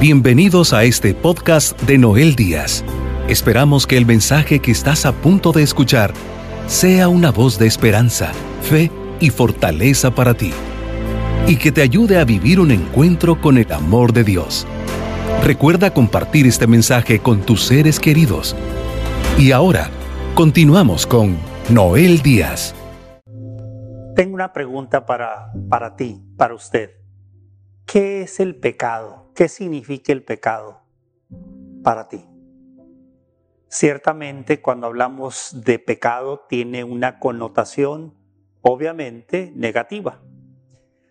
Bienvenidos a este podcast de Noel Díaz. Esperamos que el mensaje que estás a punto de escuchar sea una voz de esperanza, fe y fortaleza para ti, y que te ayude a vivir un encuentro con el amor de Dios. Recuerda compartir este mensaje con tus seres queridos. Y ahora, continuamos con Noel Díaz. Tengo una pregunta para, para ti, para usted. ¿Qué es el pecado? ¿Qué significa el pecado para ti? Ciertamente cuando hablamos de pecado tiene una connotación obviamente negativa.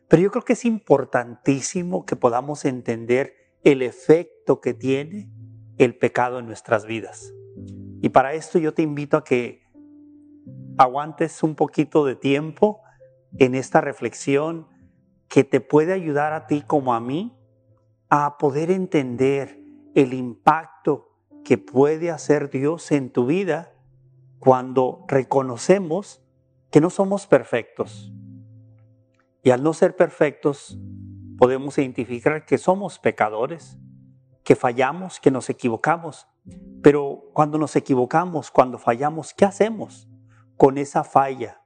Pero yo creo que es importantísimo que podamos entender el efecto que tiene el pecado en nuestras vidas. Y para esto yo te invito a que aguantes un poquito de tiempo en esta reflexión que te puede ayudar a ti como a mí a poder entender el impacto que puede hacer Dios en tu vida cuando reconocemos que no somos perfectos. Y al no ser perfectos, podemos identificar que somos pecadores, que fallamos, que nos equivocamos. Pero cuando nos equivocamos, cuando fallamos, ¿qué hacemos con esa falla,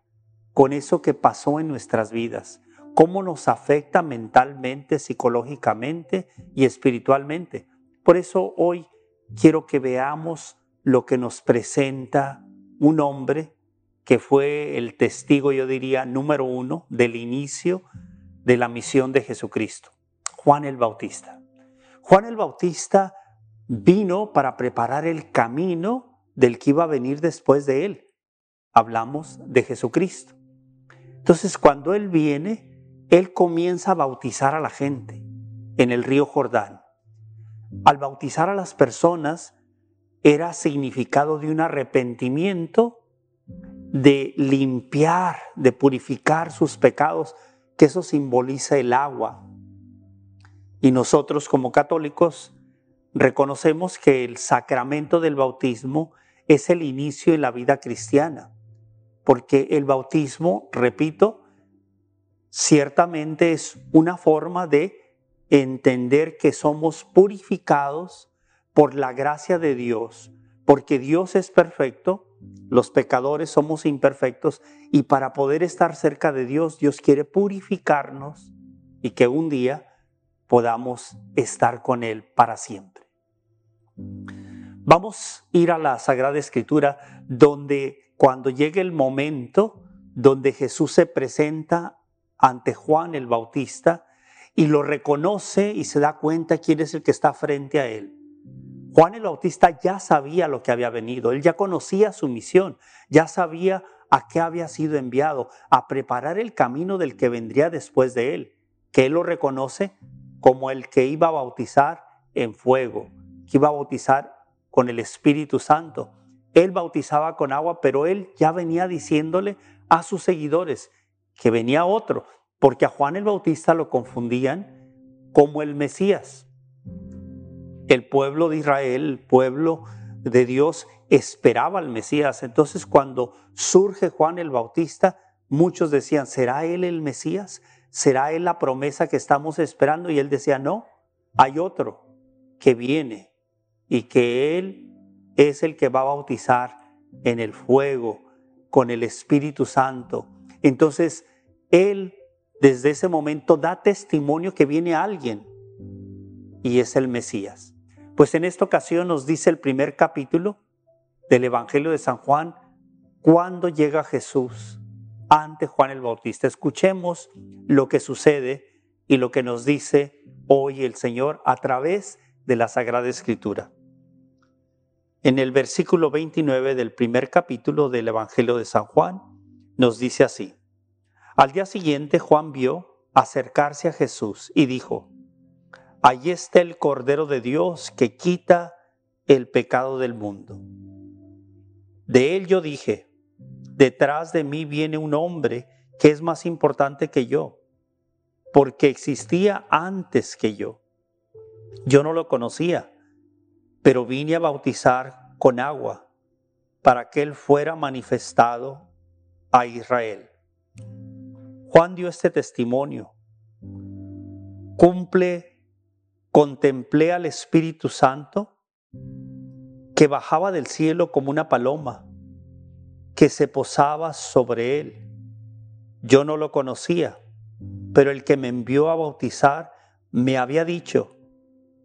con eso que pasó en nuestras vidas? Cómo nos afecta mentalmente, psicológicamente y espiritualmente. Por eso hoy quiero que veamos lo que nos presenta un hombre que fue el testigo, yo diría, número uno del inicio de la misión de Jesucristo, Juan el Bautista. Juan el Bautista vino para preparar el camino del que iba a venir después de él. Hablamos de Jesucristo. Entonces, cuando él viene, él comienza a bautizar a la gente en el río Jordán. Al bautizar a las personas era significado de un arrepentimiento, de limpiar, de purificar sus pecados, que eso simboliza el agua. Y nosotros como católicos reconocemos que el sacramento del bautismo es el inicio de la vida cristiana, porque el bautismo, repito, ciertamente es una forma de entender que somos purificados por la gracia de Dios, porque Dios es perfecto, los pecadores somos imperfectos y para poder estar cerca de Dios, Dios quiere purificarnos y que un día podamos estar con Él para siempre. Vamos a ir a la Sagrada Escritura donde cuando llegue el momento donde Jesús se presenta ante Juan el Bautista y lo reconoce y se da cuenta quién es el que está frente a él. Juan el Bautista ya sabía lo que había venido, él ya conocía su misión, ya sabía a qué había sido enviado, a preparar el camino del que vendría después de él, que él lo reconoce como el que iba a bautizar en fuego, que iba a bautizar con el Espíritu Santo. Él bautizaba con agua, pero él ya venía diciéndole a sus seguidores, que venía otro, porque a Juan el Bautista lo confundían como el Mesías. El pueblo de Israel, el pueblo de Dios, esperaba al Mesías. Entonces cuando surge Juan el Bautista, muchos decían, ¿será él el Mesías? ¿Será él la promesa que estamos esperando? Y él decía, no, hay otro que viene y que él es el que va a bautizar en el fuego, con el Espíritu Santo entonces, Él desde ese momento da testimonio que viene alguien y es el Mesías. Pues en esta ocasión nos dice el primer capítulo del Evangelio de San Juan, cuando llega Jesús ante Juan el Bautista. Escuchemos lo que sucede y lo que nos dice hoy el Señor a través de la Sagrada Escritura. En el versículo 29 del primer capítulo del Evangelio de San Juan, nos dice así. Al día siguiente Juan vio acercarse a Jesús y dijo, Allí está el Cordero de Dios que quita el pecado del mundo. De él yo dije, detrás de mí viene un hombre que es más importante que yo, porque existía antes que yo. Yo no lo conocía, pero vine a bautizar con agua para que él fuera manifestado a Israel. Juan dio este testimonio. Cumple contemplé al Espíritu Santo que bajaba del cielo como una paloma, que se posaba sobre él. Yo no lo conocía, pero el que me envió a bautizar me había dicho,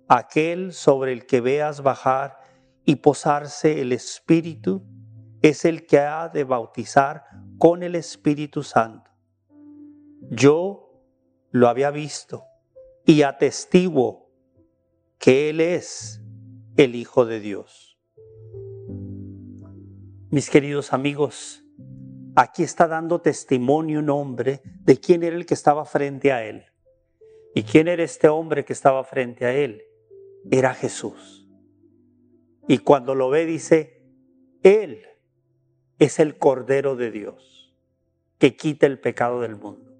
aquel sobre el que veas bajar y posarse el Espíritu, es el que ha de bautizar con el Espíritu Santo. Yo lo había visto y atestiguo que Él es el Hijo de Dios. Mis queridos amigos, aquí está dando testimonio un hombre de quién era el que estaba frente a Él. ¿Y quién era este hombre que estaba frente a Él? Era Jesús. Y cuando lo ve dice, Él es el Cordero de Dios que quita el pecado del mundo.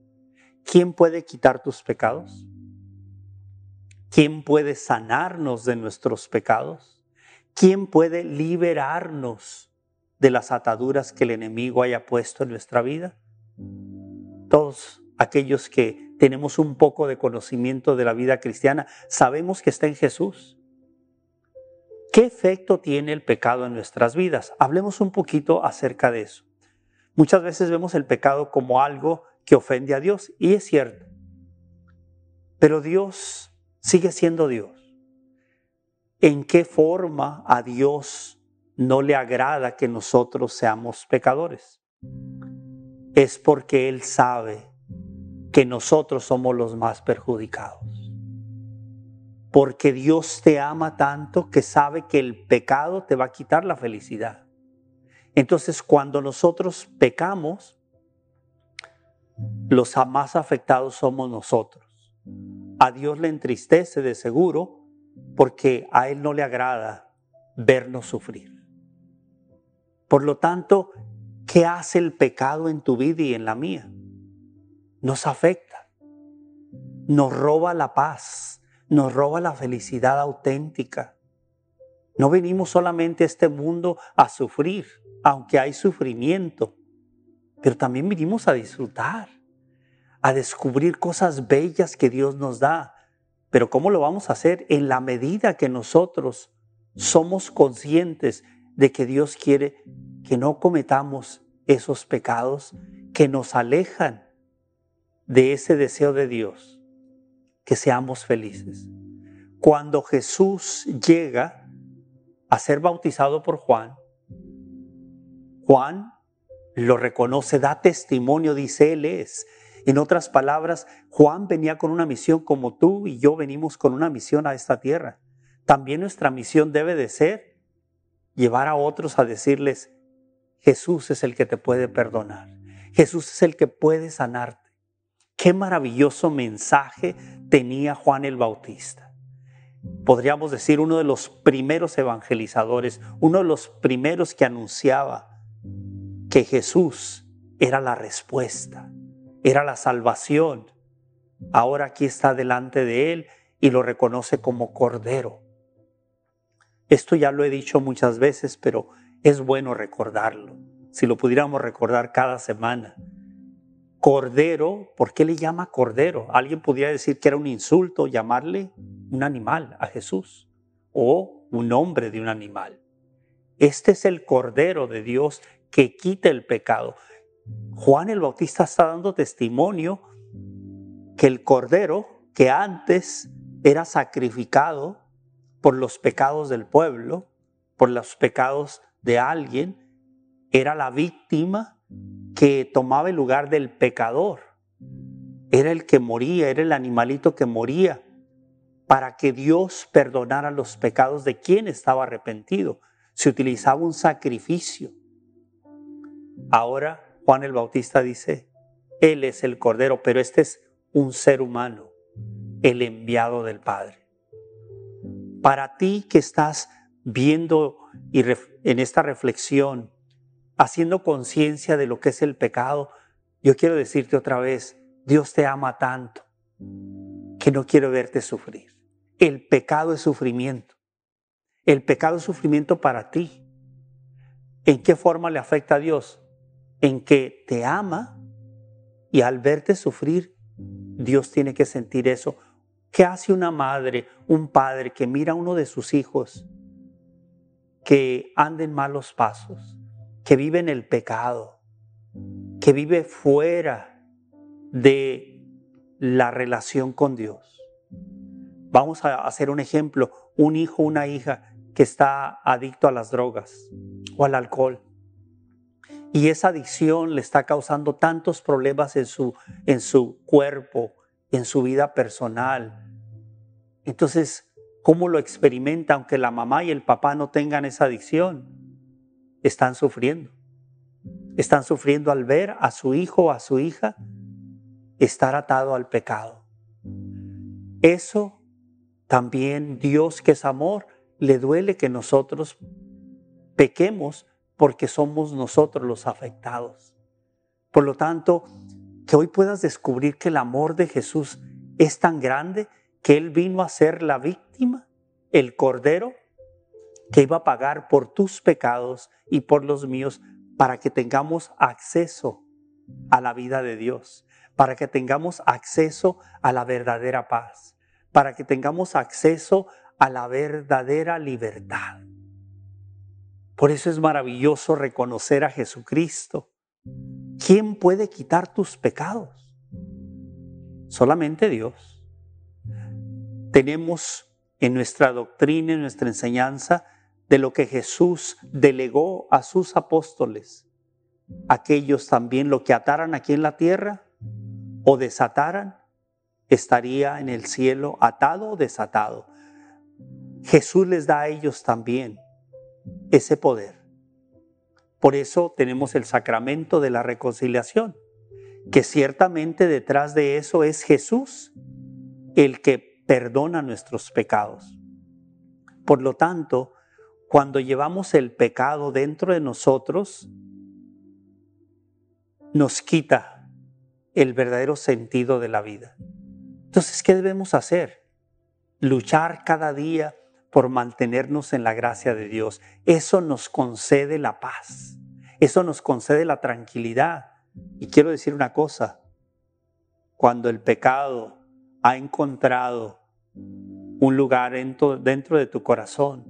¿Quién puede quitar tus pecados? ¿Quién puede sanarnos de nuestros pecados? ¿Quién puede liberarnos de las ataduras que el enemigo haya puesto en nuestra vida? Todos aquellos que tenemos un poco de conocimiento de la vida cristiana sabemos que está en Jesús. ¿Qué efecto tiene el pecado en nuestras vidas? Hablemos un poquito acerca de eso. Muchas veces vemos el pecado como algo que ofende a Dios y es cierto. Pero Dios sigue siendo Dios. ¿En qué forma a Dios no le agrada que nosotros seamos pecadores? Es porque Él sabe que nosotros somos los más perjudicados. Porque Dios te ama tanto que sabe que el pecado te va a quitar la felicidad. Entonces cuando nosotros pecamos, los más afectados somos nosotros a Dios le entristece de seguro porque a Él no le agrada vernos sufrir. Por lo tanto, ¿qué hace el pecado en tu vida y en la mía? Nos afecta, nos roba la paz, nos roba la felicidad auténtica. No venimos solamente a este mundo a sufrir, aunque hay sufrimiento, pero también venimos a disfrutar a descubrir cosas bellas que Dios nos da. Pero ¿cómo lo vamos a hacer? En la medida que nosotros somos conscientes de que Dios quiere que no cometamos esos pecados que nos alejan de ese deseo de Dios, que seamos felices. Cuando Jesús llega a ser bautizado por Juan, Juan lo reconoce, da testimonio, dice, Él es en otras palabras, Juan venía con una misión como tú y yo venimos con una misión a esta tierra. También nuestra misión debe de ser llevar a otros a decirles, Jesús es el que te puede perdonar. Jesús es el que puede sanarte. Qué maravilloso mensaje tenía Juan el Bautista. Podríamos decir uno de los primeros evangelizadores, uno de los primeros que anunciaba que Jesús era la respuesta era la salvación. Ahora aquí está delante de él y lo reconoce como cordero. Esto ya lo he dicho muchas veces, pero es bueno recordarlo. Si lo pudiéramos recordar cada semana. Cordero, ¿por qué le llama cordero? Alguien podría decir que era un insulto llamarle un animal a Jesús o un hombre de un animal. Este es el cordero de Dios que quita el pecado. Juan el Bautista está dando testimonio que el cordero que antes era sacrificado por los pecados del pueblo, por los pecados de alguien, era la víctima que tomaba el lugar del pecador. Era el que moría, era el animalito que moría para que Dios perdonara los pecados de quien estaba arrepentido. Se utilizaba un sacrificio. Ahora Juan el Bautista dice, Él es el Cordero, pero este es un ser humano, el enviado del Padre. Para ti que estás viendo y en esta reflexión, haciendo conciencia de lo que es el pecado, yo quiero decirte otra vez, Dios te ama tanto que no quiero verte sufrir. El pecado es sufrimiento. El pecado es sufrimiento para ti. ¿En qué forma le afecta a Dios? en que te ama y al verte sufrir, Dios tiene que sentir eso ¿Qué hace una madre, un padre que mira a uno de sus hijos que anda en malos pasos, que vive en el pecado, que vive fuera de la relación con Dios? Vamos a hacer un ejemplo, un hijo, una hija que está adicto a las drogas o al alcohol. Y esa adicción le está causando tantos problemas en su, en su cuerpo, en su vida personal. Entonces, ¿cómo lo experimenta aunque la mamá y el papá no tengan esa adicción? Están sufriendo. Están sufriendo al ver a su hijo o a su hija estar atado al pecado. Eso también Dios que es amor, le duele que nosotros pequemos porque somos nosotros los afectados. Por lo tanto, que hoy puedas descubrir que el amor de Jesús es tan grande que Él vino a ser la víctima, el cordero, que iba a pagar por tus pecados y por los míos para que tengamos acceso a la vida de Dios, para que tengamos acceso a la verdadera paz, para que tengamos acceso a la verdadera libertad. Por eso es maravilloso reconocer a Jesucristo. ¿Quién puede quitar tus pecados? Solamente Dios. Tenemos en nuestra doctrina, en nuestra enseñanza, de lo que Jesús delegó a sus apóstoles. Aquellos también lo que ataran aquí en la tierra o desataran, estaría en el cielo atado o desatado. Jesús les da a ellos también ese poder. Por eso tenemos el sacramento de la reconciliación, que ciertamente detrás de eso es Jesús el que perdona nuestros pecados. Por lo tanto, cuando llevamos el pecado dentro de nosotros, nos quita el verdadero sentido de la vida. Entonces, ¿qué debemos hacer? Luchar cada día por mantenernos en la gracia de Dios. Eso nos concede la paz, eso nos concede la tranquilidad. Y quiero decir una cosa, cuando el pecado ha encontrado un lugar dentro, de tu corazón,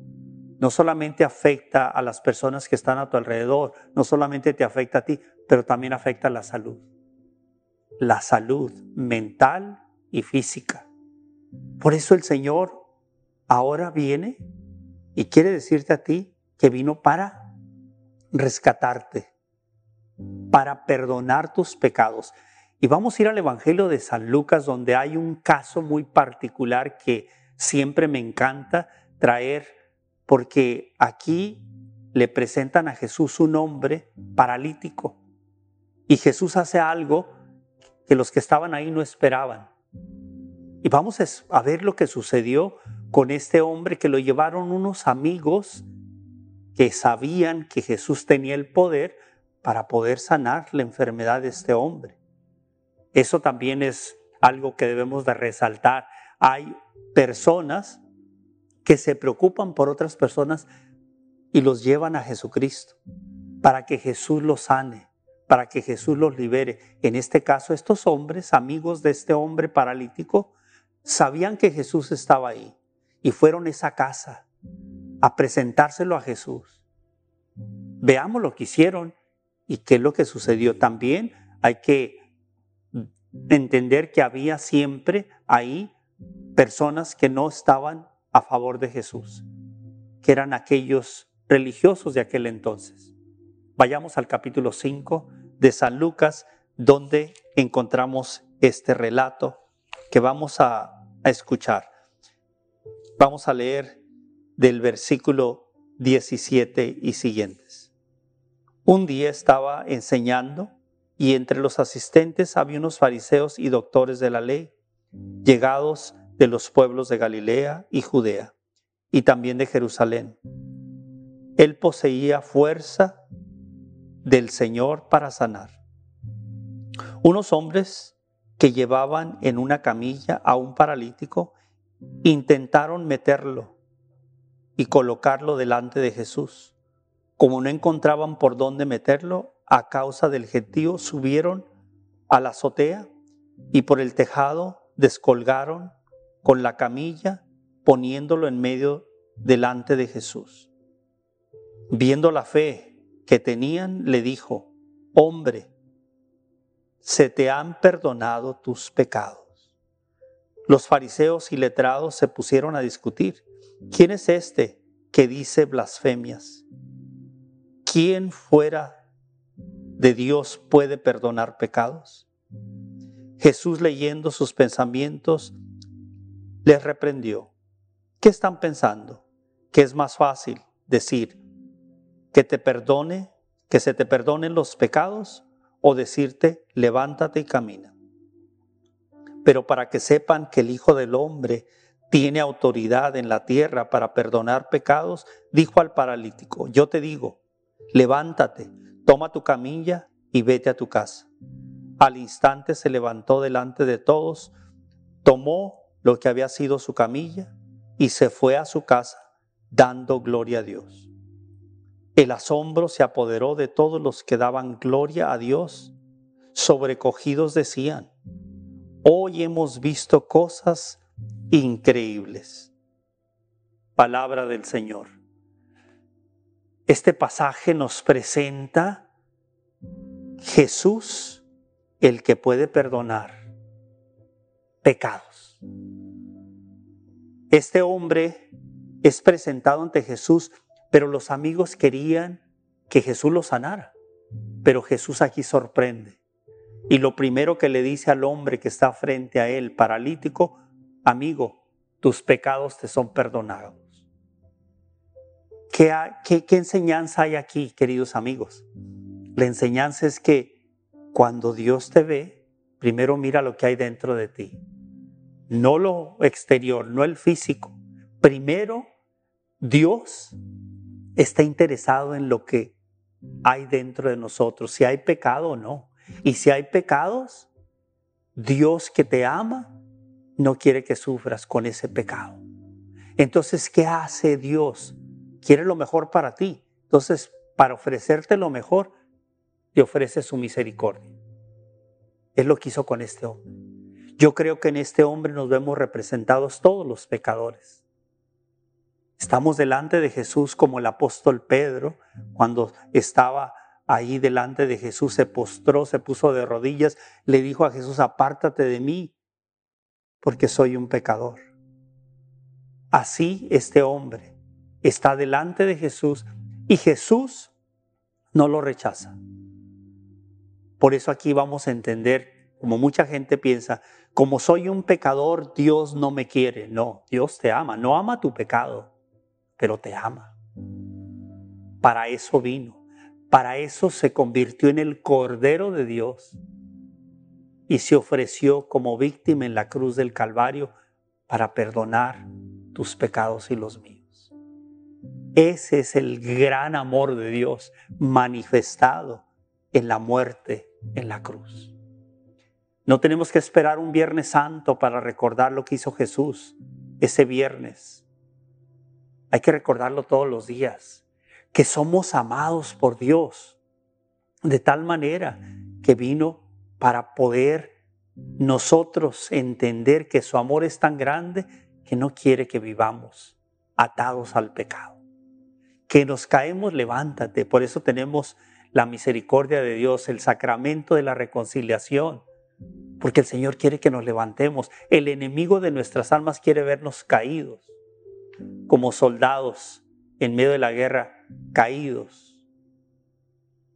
no solamente afecta a las personas que están a tu alrededor, no solamente te afecta a ti, pero también afecta a la salud. La salud mental y física. Por eso el Señor ahora viene y quiere decirte a ti que vino para rescatarte, para perdonar tus pecados. Y vamos a ir al Evangelio de San Lucas, donde hay un caso muy particular que siempre me encanta traer, porque aquí le presentan a Jesús un hombre paralítico. Y Jesús hace algo que los que estaban ahí no esperaban. Y vamos a ver lo que sucedió con este hombre que lo llevaron unos amigos que sabían que Jesús tenía el poder para poder sanar la enfermedad de este hombre. Eso también es algo que debemos de resaltar. Hay personas que se preocupan por otras personas y los llevan a Jesucristo para que Jesús los sane, para que Jesús los libere. En este caso, estos hombres, amigos de este hombre paralítico, sabían que Jesús estaba ahí y fueron a esa casa a presentárselo a Jesús. Veamos lo que hicieron y qué es lo que sucedió. También hay que entender que había siempre ahí personas que no estaban a favor de Jesús, que eran aquellos religiosos de aquel entonces. Vayamos al capítulo 5 de San Lucas, donde encontramos este relato que vamos a, a escuchar. Vamos a leer del versículo 17 y siguientes. Un día estaba enseñando y entre los asistentes había unos fariseos y doctores de la ley, llegados de los pueblos de Galilea y Judea, y también de Jerusalén. Él poseía fuerza del Señor para sanar. Unos hombres que llevaban en una camilla a un paralítico intentaron meterlo y colocarlo delante de Jesús. Como no encontraban por dónde meterlo, a causa del gentío, subieron a la azotea y por el tejado descolgaron con la camilla, poniéndolo en medio delante de Jesús. Viendo la fe que tenían, le dijo, hombre, se te han perdonado tus pecados. Los fariseos y letrados se pusieron a discutir. ¿Quién es este que dice blasfemias? ¿Quién fuera de Dios puede perdonar pecados? Jesús leyendo sus pensamientos les reprendió. ¿Qué están pensando? ¿Que es más fácil decir que te perdone, que se te perdonen los pecados o decirte levántate y camina? Pero para que sepan que el Hijo del Hombre tiene autoridad en la tierra para perdonar pecados, dijo al paralítico, yo te digo, levántate, toma tu camilla y vete a tu casa. Al instante se levantó delante de todos, tomó lo que había sido su camilla y se fue a su casa dando gloria a Dios. El asombro se apoderó de todos los que daban gloria a Dios. Sobrecogidos decían, hoy hemos visto cosas increíbles. Palabra del Señor. Este pasaje nos presenta Jesús, el que puede perdonar pecados. Este hombre es presentado ante Jesús, pero los amigos querían que Jesús lo sanara. Pero Jesús aquí sorprende. Y lo primero que le dice al hombre que está frente a él, paralítico, amigo, tus pecados te son perdonados. ¿Qué, qué, enseñanza hay aquí, queridos amigos? La enseñanza es que cuando Dios te ve, primero mira lo que hay dentro de ti. No lo exterior, no el físico. Primero, Dios está interesado en lo que hay dentro de nosotros, si hay pecado o no. Y si hay pecados, Dios que te ama no quiere que sufras con ese pecado. Entonces, ¿qué hace Dios? Quiere lo mejor para ti. Entonces, para ofrecerte lo mejor, te ofrece su misericordia. Él lo quiso con este hombre. Yo creo que en este hombre nos vemos representados todos los pecadores. Estamos delante de Jesús como el apóstol Pedro, cuando estaba ahí delante de Jesús, se postró, se puso de rodillas, le dijo a Jesús, apártate de mí, porque soy un pecador. Así este hombre está delante de Jesús y Jesús no lo rechaza. Por eso aquí vamos a entender, como mucha gente piensa, como soy un pecador, Dios no me quiere. No, Dios te ama, no ama tu pecado, pero te ama. Para eso vino, para eso se convirtió en el Cordero de Dios y se ofreció como víctima en la cruz del Calvario para perdonar tus pecados y los míos. Ese es el gran amor de Dios manifestado en la muerte en la cruz. No tenemos que esperar un Viernes Santo para recordar lo que hizo Jesús ese viernes. Hay que recordarlo todos los días, que somos amados por Dios de tal manera que vino para poder nosotros entender que su amor es tan grande que no quiere que vivamos atados al pecado. Que nos caemos, levántate. Por eso tenemos la misericordia de Dios, el sacramento de la reconciliación, porque el Señor quiere que nos levantemos. El enemigo de nuestras almas quiere vernos caídos, como soldados en medio de la guerra, caídos,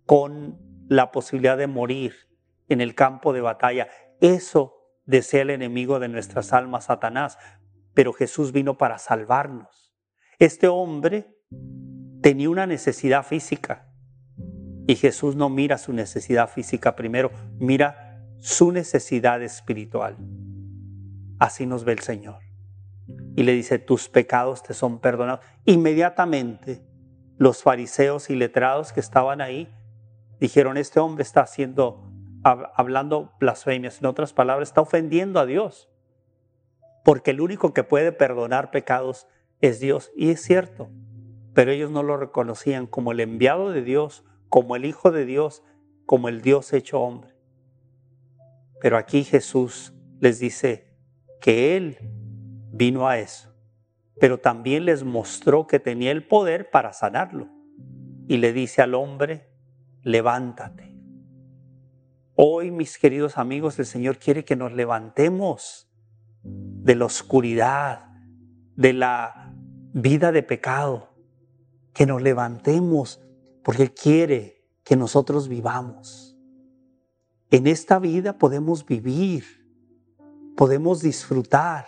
con la posibilidad de morir en el campo de batalla. Eso desea el enemigo de nuestras almas, Satanás, pero Jesús vino para salvarnos. Este hombre tenía una necesidad física y Jesús no mira su necesidad física primero, mira su necesidad espiritual. Así nos ve el Señor. Y le dice, tus pecados te son perdonados. Inmediatamente los fariseos y letrados que estaban ahí dijeron, este hombre está haciendo hablando blasfemias, en otras palabras, está ofendiendo a Dios. Porque el único que puede perdonar pecados es Dios. Y es cierto, pero ellos no lo reconocían como el enviado de Dios, como el Hijo de Dios, como el Dios hecho hombre. Pero aquí Jesús les dice que Él vino a eso, pero también les mostró que tenía el poder para sanarlo. Y le dice al hombre, levántate. Hoy, mis queridos amigos, el Señor quiere que nos levantemos de la oscuridad, de la vida de pecado, que nos levantemos porque Él quiere que nosotros vivamos. En esta vida podemos vivir, podemos disfrutar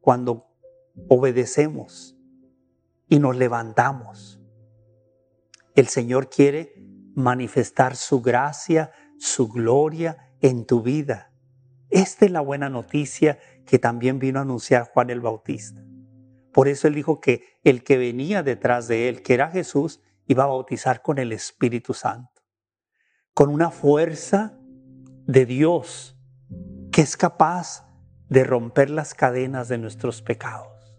cuando obedecemos y nos levantamos. El Señor quiere manifestar su gracia, su gloria en tu vida. Esta es la buena noticia que también vino a anunciar Juan el Bautista. Por eso él dijo que el que venía detrás de él, que era Jesús, iba a bautizar con el Espíritu Santo, con una fuerza de Dios que es capaz de romper las cadenas de nuestros pecados.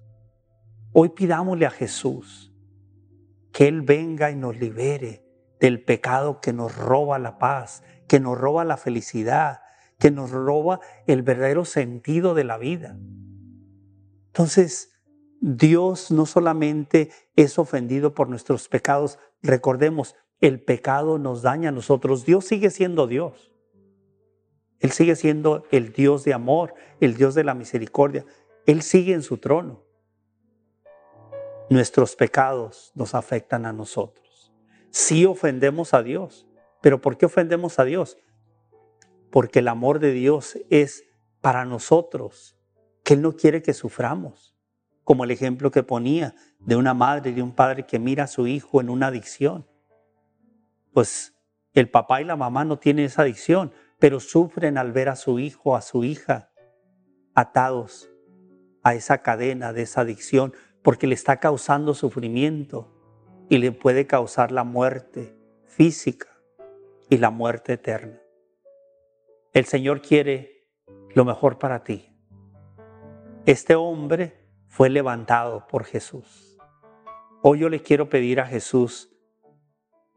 Hoy pidámosle a Jesús que Él venga y nos libere del pecado que nos roba la paz, que nos roba la felicidad, que nos roba el verdadero sentido de la vida. Entonces, Dios no solamente es ofendido por nuestros pecados, recordemos, el pecado nos daña a nosotros, Dios sigue siendo Dios. Él sigue siendo el Dios de amor, el Dios de la misericordia. Él sigue en su trono. Nuestros pecados nos afectan a nosotros. Sí ofendemos a Dios, pero ¿por qué ofendemos a Dios? Porque el amor de Dios es para nosotros, que Él no quiere que suframos como el ejemplo que ponía de una madre y de un padre que mira a su hijo en una adicción. Pues el papá y la mamá no tienen esa adicción, pero sufren al ver a su hijo, a su hija, atados a esa cadena de esa adicción, porque le está causando sufrimiento y le puede causar la muerte física y la muerte eterna. El Señor quiere lo mejor para ti. Este hombre fue levantado por Jesús. Hoy yo le quiero pedir a Jesús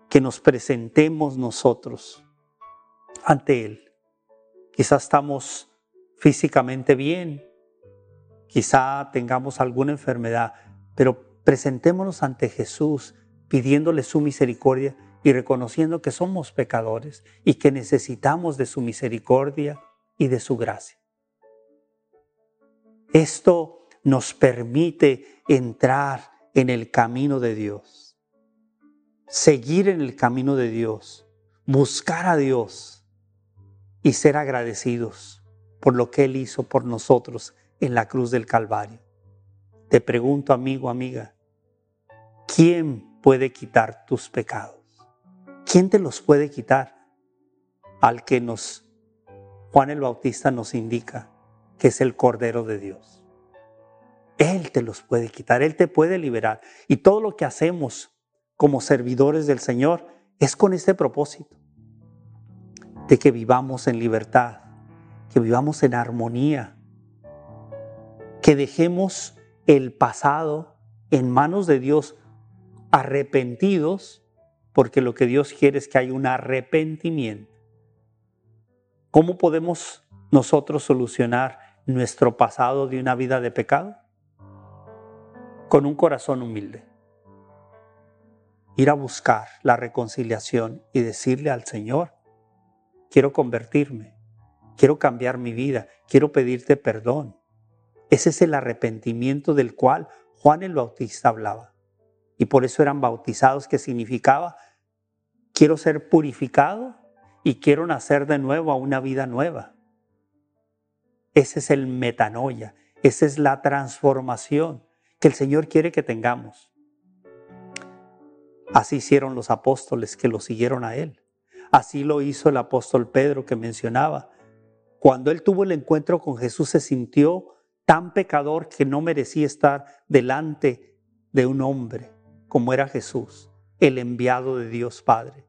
que nos presentemos nosotros ante Él. Quizá estamos físicamente bien, quizá tengamos alguna enfermedad, pero presentémonos ante Jesús pidiéndole su misericordia y reconociendo que somos pecadores y que necesitamos de su misericordia y de su gracia. Esto nos permite entrar en el camino de Dios, seguir en el camino de Dios, buscar a Dios y ser agradecidos por lo que Él hizo por nosotros en la cruz del Calvario. Te pregunto, amigo, amiga, ¿quién puede quitar tus pecados? ¿Quién te los puede quitar? Al que nos, Juan el Bautista nos indica que es el Cordero de Dios. Él te los puede quitar, Él te puede liberar. Y todo lo que hacemos como servidores del Señor es con este propósito, de que vivamos en libertad, que vivamos en armonía, que dejemos el pasado en manos de Dios arrepentidos, porque lo que Dios quiere es que haya un arrepentimiento. ¿Cómo podemos nosotros solucionar nuestro pasado de una vida de pecado? con un corazón humilde. Ir a buscar la reconciliación y decirle al Señor, quiero convertirme, quiero cambiar mi vida, quiero pedirte perdón. Ese es el arrepentimiento del cual Juan el Bautista hablaba. Y por eso eran bautizados, que significaba, quiero ser purificado y quiero nacer de nuevo a una vida nueva. Ese es el metanoia, esa es la transformación que el Señor quiere que tengamos. Así hicieron los apóstoles que lo siguieron a Él. Así lo hizo el apóstol Pedro que mencionaba. Cuando él tuvo el encuentro con Jesús se sintió tan pecador que no merecía estar delante de un hombre como era Jesús, el enviado de Dios Padre.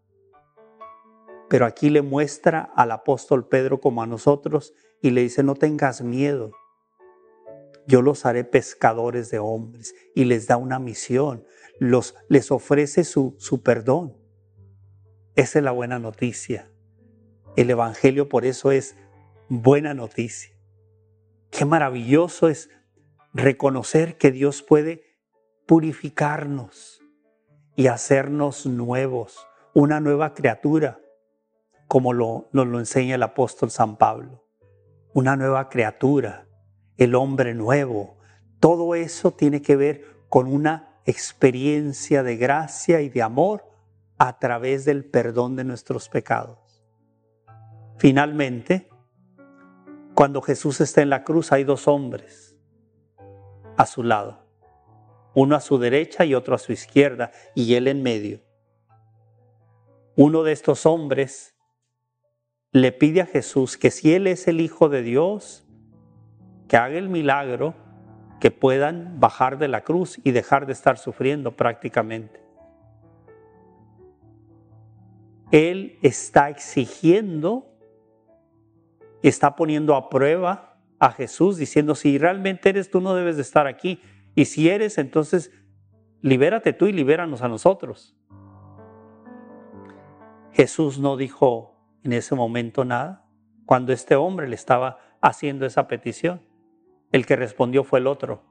Pero aquí le muestra al apóstol Pedro como a nosotros y le dice, no tengas miedo, yo los haré pescadores de hombres y les da una misión, los, les ofrece su, su perdón. Esa es la buena noticia. El Evangelio por eso es buena noticia. Qué maravilloso es reconocer que Dios puede purificarnos y hacernos nuevos, una nueva criatura, como nos lo enseña el apóstol San Pablo. Una nueva criatura, el hombre nuevo. Todo eso tiene que ver con una experiencia de gracia y de amor a través del perdón de nuestros pecados. Finalmente, cuando Jesús está en la cruz hay dos hombres a su lado, uno a su derecha y otro a su izquierda, y él en medio. Uno de estos hombres le pide a Jesús que si él es el Hijo de Dios, que haga el milagro, que puedan bajar de la cruz y dejar de estar sufriendo prácticamente. Él está exigiendo, está poniendo a prueba a Jesús diciendo, si realmente eres tú no debes de estar aquí. Y si eres, entonces libérate tú y libéranos a nosotros. Jesús no dijo en ese momento nada cuando este hombre le estaba haciendo esa petición. El que respondió fue el otro.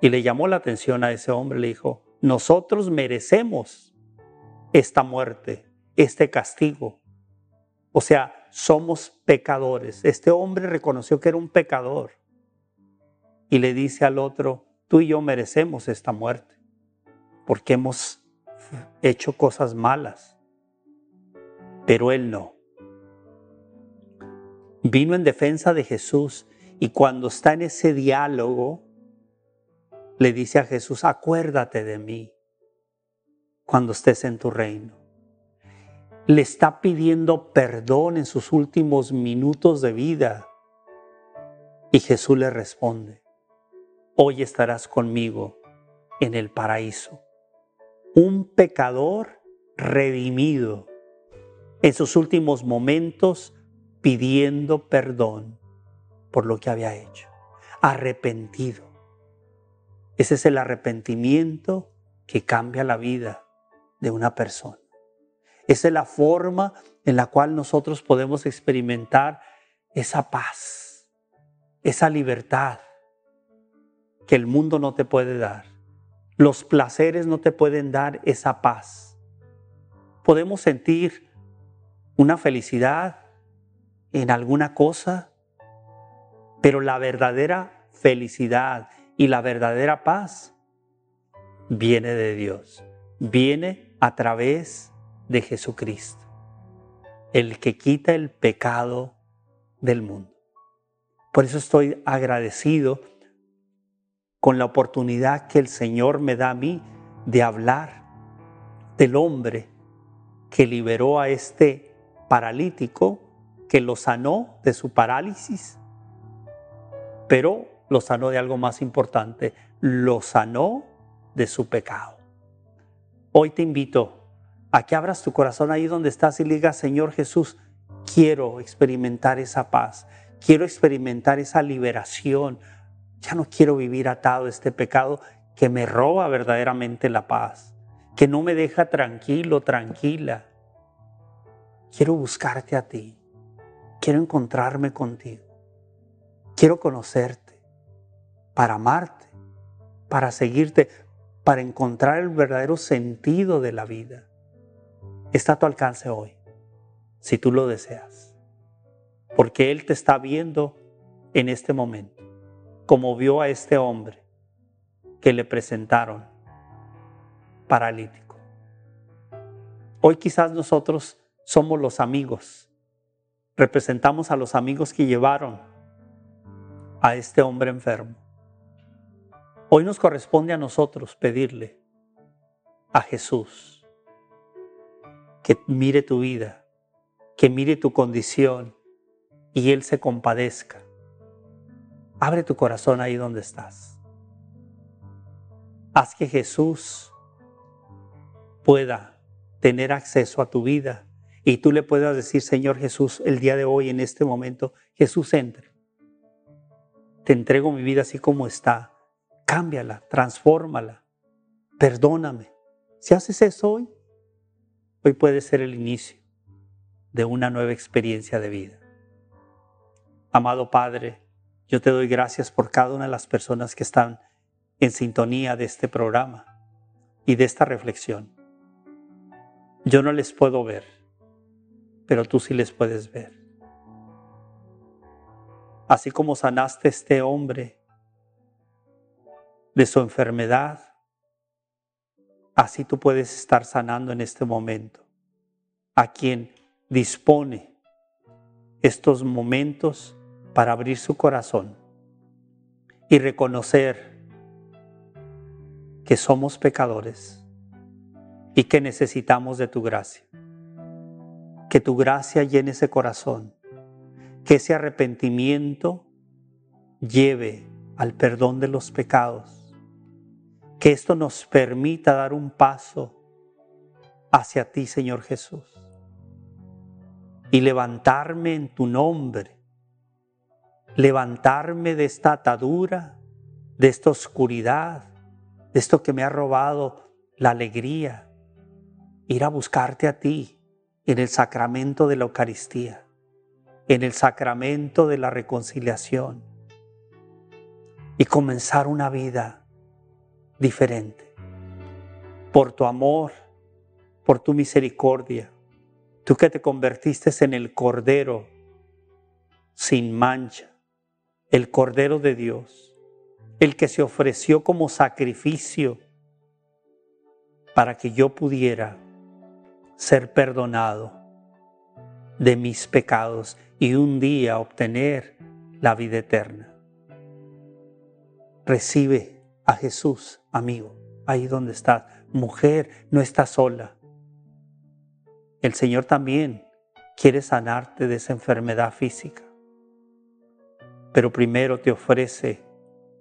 Y le llamó la atención a ese hombre, le dijo, nosotros merecemos esta muerte, este castigo. O sea, somos pecadores. Este hombre reconoció que era un pecador y le dice al otro, tú y yo merecemos esta muerte porque hemos hecho cosas malas, pero él no. Vino en defensa de Jesús y cuando está en ese diálogo, le dice a Jesús, acuérdate de mí cuando estés en tu reino. Le está pidiendo perdón en sus últimos minutos de vida. Y Jesús le responde, hoy estarás conmigo en el paraíso. Un pecador redimido en sus últimos momentos pidiendo perdón por lo que había hecho. Arrepentido. Ese es el arrepentimiento que cambia la vida de una persona. Esa es la forma en la cual nosotros podemos experimentar esa paz, esa libertad que el mundo no te puede dar. Los placeres no te pueden dar esa paz. Podemos sentir una felicidad en alguna cosa, pero la verdadera felicidad y la verdadera paz viene de Dios, viene a través de Jesucristo, el que quita el pecado del mundo. Por eso estoy agradecido con la oportunidad que el Señor me da a mí de hablar del hombre que liberó a este paralítico, que lo sanó de su parálisis pero lo sanó de algo más importante, lo sanó de su pecado. Hoy te invito a que abras tu corazón ahí donde estás y digas, Señor Jesús, quiero experimentar esa paz, quiero experimentar esa liberación, ya no quiero vivir atado a este pecado que me roba verdaderamente la paz, que no me deja tranquilo, tranquila. Quiero buscarte a ti, quiero encontrarme contigo. Quiero conocerte, para amarte, para seguirte, para encontrar el verdadero sentido de la vida. Está a tu alcance hoy, si tú lo deseas. Porque Él te está viendo en este momento, como vio a este hombre que le presentaron paralítico. Hoy quizás nosotros somos los amigos, representamos a los amigos que llevaron a este hombre enfermo. Hoy nos corresponde a nosotros pedirle a Jesús que mire tu vida, que mire tu condición y Él se compadezca. Abre tu corazón ahí donde estás. Haz que Jesús pueda tener acceso a tu vida y tú le puedas decir, Señor Jesús, el día de hoy, en este momento, Jesús entre te entrego mi vida así como está. Cámbiala, transfórmala, perdóname. Si haces eso hoy, hoy puede ser el inicio de una nueva experiencia de vida. Amado Padre, Yo te doy gracias por cada una de las personas que están en sintonía de este programa y de esta reflexión. Yo no les puedo ver, pero tú sí les puedes ver. Así como sanaste a este hombre de su enfermedad, así tú puedes estar sanando en este momento a quien dispone estos momentos para abrir su corazón y reconocer que somos pecadores y que necesitamos de tu gracia. Que tu gracia llene ese corazón, que ese arrepentimiento lleve al perdón de los pecados, que esto nos permita dar un paso hacia ti, Señor Jesús, y levantarme en tu nombre levantarme de esta atadura, de esta oscuridad, de esto que me ha robado la alegría, ir a buscarte a ti en el sacramento de la Eucaristía, en el sacramento de la reconciliación y comenzar una vida diferente. Por tu amor, por tu misericordia, tú que te convertiste en el Cordero sin mancha, el Cordero de Dios, el que se ofreció como sacrificio para que yo pudiera ser perdonado de mis pecados y un día obtener la vida eterna. Recibe a Jesús, amigo, ahí donde estás. Mujer, no estás sola. El Señor también quiere sanarte de esa enfermedad física pero primero te ofrece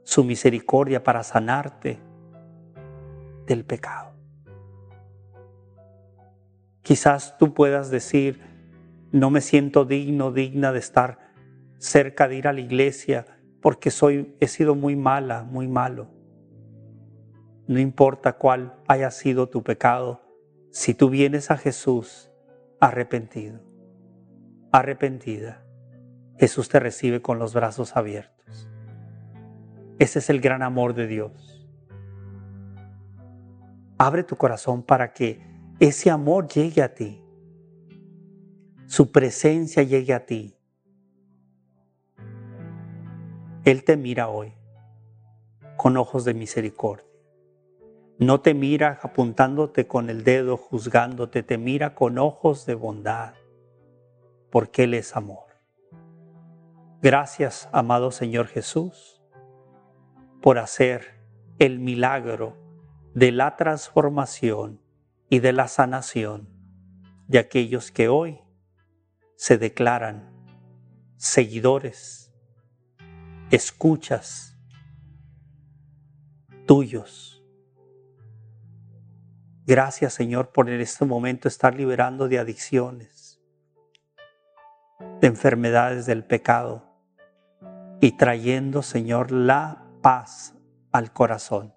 su misericordia para sanarte del pecado. Quizás tú puedas decir, no me siento digno, digna de estar cerca de ir a la iglesia porque soy, he sido muy mala, muy malo. No importa cuál haya sido tu pecado, si tú vienes a Jesús arrepentido, arrepentida, Jesús te recibe con los brazos abiertos. Ese es el gran amor de Dios. Abre tu corazón para que ese amor llegue a ti. Su presencia llegue a ti. Él te mira hoy con ojos de misericordia. No te mira apuntándote con el dedo, juzgándote, te mira con ojos de bondad, porque Él es amor. Gracias, amado Señor Jesús, por hacer el milagro de la transformación y de la sanación de aquellos que hoy se declaran seguidores, escuchas tuyos. Gracias Señor por en este momento estar liberando de adicciones, de enfermedades del pecado y trayendo, Señor, la paz al corazón.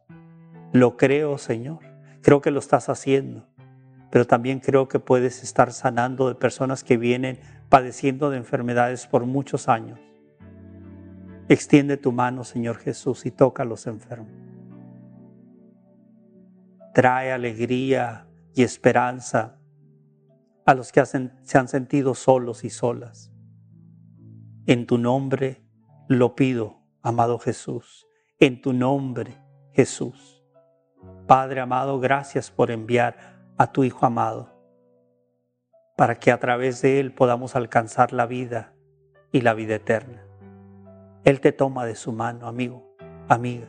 Lo creo, Señor. Creo que lo estás haciendo. Pero también creo que puedes estar sanando de personas que vienen padeciendo de enfermedades por muchos años. Extiende tu mano, Señor Jesús, y toca a los enfermos. Trae alegría y esperanza a los que se han sentido solos y solas. En tu nombre lo pido, amado Jesús, en tu nombre, Jesús. Padre amado, gracias por enviar a tu Hijo amado, para que a través de Él podamos alcanzar la vida y la vida eterna. Él te toma de su mano, amigo, amiga.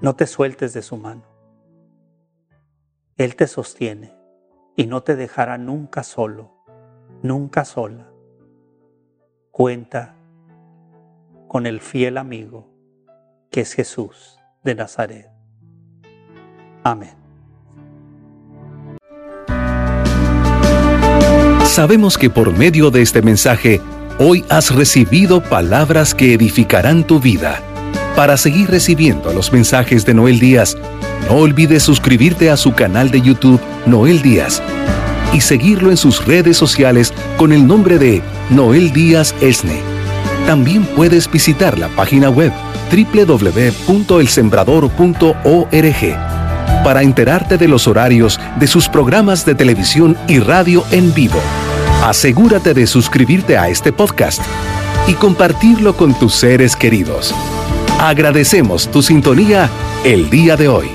No te sueltes de su mano. Él te sostiene y no te dejará nunca solo, nunca sola. Cuenta con el fiel amigo que es Jesús de Nazaret. Amén. Sabemos que por medio de este mensaje hoy has recibido palabras que edificarán tu vida. Para seguir recibiendo los mensajes de Noel Díaz, no olvides suscribirte a su canal de YouTube Noel Díaz y seguirlo en sus redes sociales con el nombre de Noel Díaz Esne. También puedes visitar la página web www.elsembrador.org para enterarte de los horarios de sus programas de televisión y radio en vivo. Asegúrate de suscribirte a este podcast y compartirlo con tus seres queridos. Agradecemos tu sintonía el día de hoy.